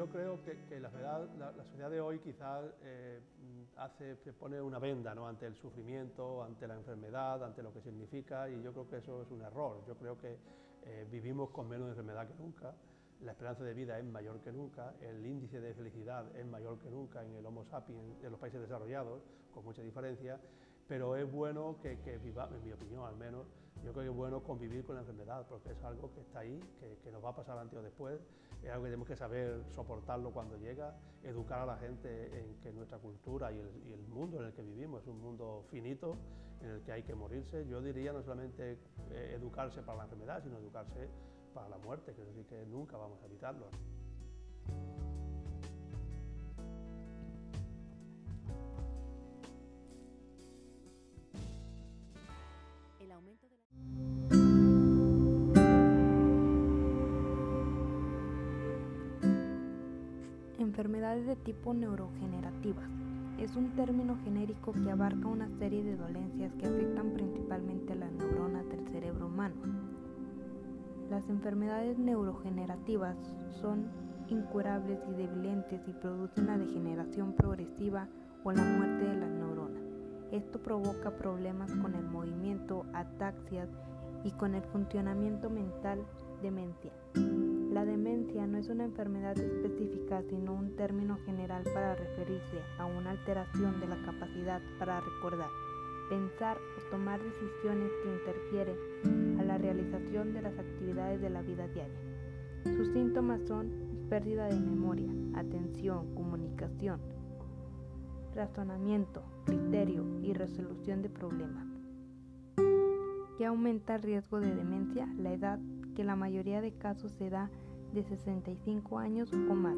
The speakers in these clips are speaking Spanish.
yo creo que, la, sociedad de hoy quizás eh, hace, se pone una venda ante el sufrimiento, ante la enfermedad, ante lo que significa y yo creo que eso es un error. Yo creo que eh, vivimos con menos enfermedad que nunca, la esperanza de vida es mayor que nunca, el índice de felicidad es mayor que nunca en el Homo sapiens, en los países desarrollados, con mucha diferencia, pero es bueno que, que vivamos, en mi opinión al menos, yo creo que es bueno convivir con la enfermedad, porque es algo que está ahí, que, nos va a pasar antes o después, es algo que tenemos que saber soportarlo cuando llega, educar a la gente en que nuestra cultura y el, mundo en el que vivimos es un mundo finito, en el que hay que morirse. Yo diría no solamente eh, educarse para la enfermedad, sino educarse para la muerte, que es decir, que nunca vamos a evitarlo. Enfermedades de tipo neurogenerativas. Es un término genérico que abarca una serie de dolencias que afectan principalmente a las neuronas del cerebro humano. Las enfermedades neurogenerativas son incurables y debilentes y producen la degeneración progresiva o la muerte de las neuronas. Esto provoca problemas con el movimiento, ataxias y con el funcionamiento mental, demencia. La demencia no es una enfermedad específica, sino un término general para referirse a una alteración de la capacidad para recordar, pensar o tomar decisiones que interfieren a la realización de las actividades de la vida diaria. Sus síntomas son pérdida de memoria, atención, comunicación, razonamiento, criterio y resolución de problemas. ¿Qué aumenta el riesgo de demencia? La edad que la mayoría de casos se da de 65 años o más,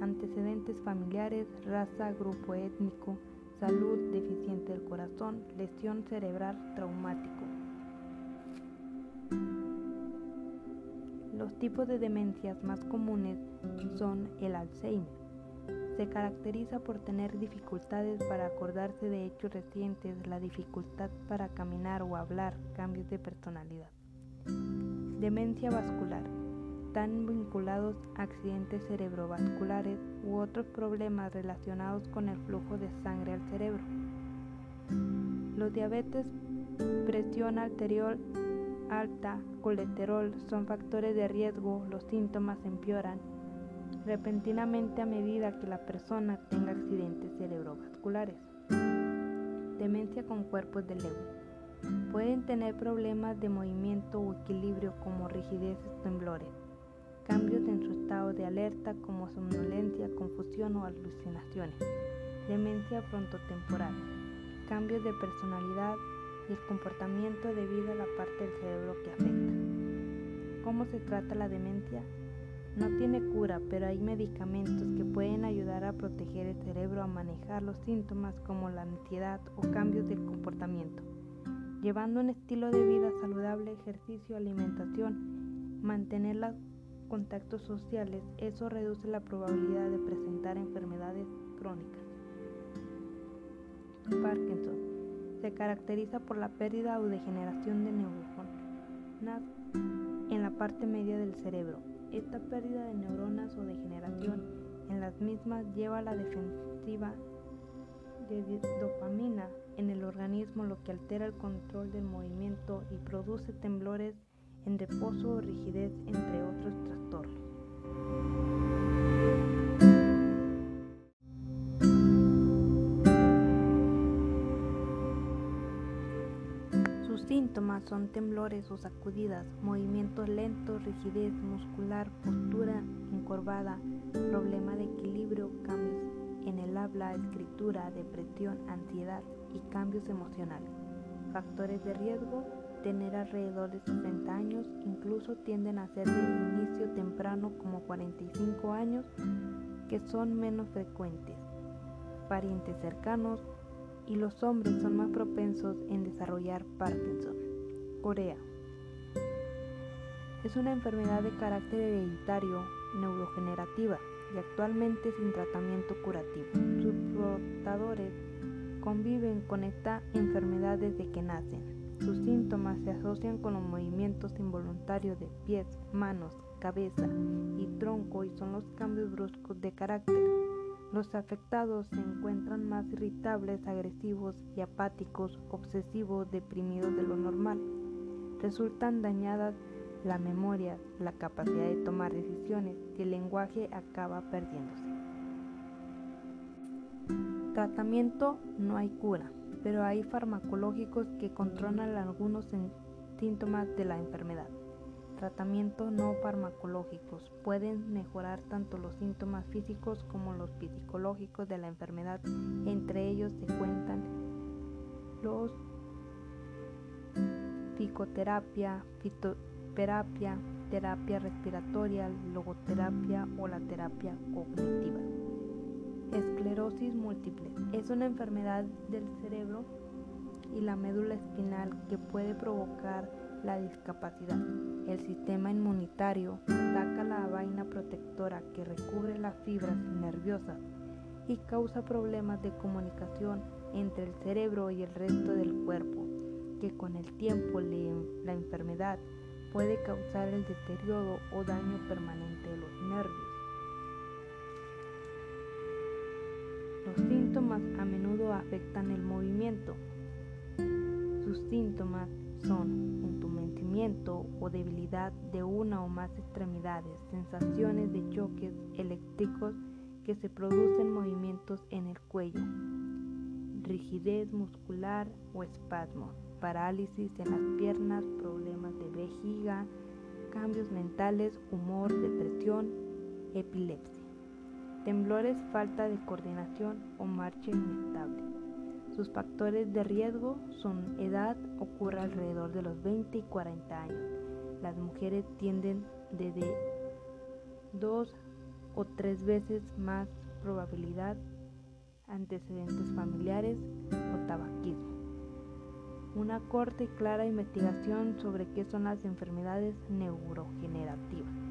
antecedentes familiares, raza, grupo étnico, salud, deficiente del corazón, lesión cerebral traumático. Los tipos de demencias más comunes son el Alzheimer. Se caracteriza por tener dificultades para acordarse de hechos recientes, la dificultad para caminar o hablar, cambios de personalidad. Demencia vascular. Están vinculados a accidentes cerebrovasculares u otros problemas relacionados con el flujo de sangre al cerebro. Los diabetes, presión arterial alta, colesterol son factores de riesgo, los síntomas empeoran repentinamente a medida que la persona tenga accidentes cerebrovasculares. Demencia con cuerpos de Lewy. Pueden tener problemas de movimiento o equilibrio como rigidez y temblores, en su estado de alerta como somnolencia, confusión o alucinaciones, demencia frontotemporal, cambios de personalidad y el comportamiento debido a la parte del cerebro que afecta. ¿Cómo se trata la demencia? No tiene cura, pero hay medicamentos que pueden ayudar a proteger el cerebro a manejar los síntomas como la ansiedad o cambios del comportamiento llevando un estilo de vida saludable, ejercicio, alimentación, mantener los contactos sociales, eso reduce la probabilidad de presentar enfermedades crónicas. Parkinson se caracteriza por la pérdida o degeneración de neuronas en la parte media del cerebro. Esta pérdida de neuronas o degeneración en las mismas lleva a la defensiva de dopamina en el organismo lo que altera el control del movimiento y produce temblores en reposo o rigidez entre otros trastornos. Sus síntomas son temblores o sacudidas, movimientos lentos, rigidez muscular, postura encorvada, problema de equilibrio, cambios en el habla, escritura, depresión, ansiedad y cambios emocionales. Factores de riesgo, tener alrededor de 60 años, incluso tienden a ser de inicio temprano como 45 años, que son menos frecuentes. Parientes cercanos y los hombres son más propensos en desarrollar Parkinson. Corea. Es una enfermedad de carácter hereditario neurogenerativa y actualmente sin tratamiento curativo. Sus portadores conviven con esta enfermedad desde que nacen. Sus síntomas se asocian con los movimientos involuntarios de pies, manos, cabeza y tronco y son los cambios bruscos de carácter. Los afectados se encuentran más irritables, agresivos y apáticos, obsesivos, deprimidos de lo normal. Resultan dañadas la memoria, la capacidad de tomar decisiones y el lenguaje acaba perdiéndose. Tratamiento no hay cura, pero hay farmacológicos que controlan algunos síntomas de la enfermedad. Tratamiento no farmacológicos pueden mejorar tanto los síntomas físicos como los psicológicos de la enfermedad. Entre ellos se cuentan los psicoterapia, fitoterapia, terapia respiratoria, logoterapia o la terapia cognitiva. Esclerosis múltiple es una enfermedad del cerebro y la médula espinal que puede provocar la discapacidad. El sistema inmunitario ataca la vaina protectora que recubre las fibras nerviosas y causa problemas de comunicación entre el cerebro y el resto del cuerpo, que con el tiempo la enfermedad puede causar el deterioro o daño permanente de los nervios. Los síntomas a menudo afectan el movimiento. Sus síntomas son entumecimiento o debilidad de una o más extremidades, sensaciones de choques eléctricos que se producen movimientos en el cuello, rigidez muscular o espasmos, parálisis en las piernas, problemas de vejiga, cambios mentales, humor, depresión, epilepsia temblores, falta de coordinación o marcha inestable. Sus factores de riesgo son edad, ocurre alrededor de los 20 y 40 años. Las mujeres tienden desde dos o tres veces más probabilidad antecedentes familiares o tabaquismo. Una corta y clara investigación sobre qué son las enfermedades neurogenerativas.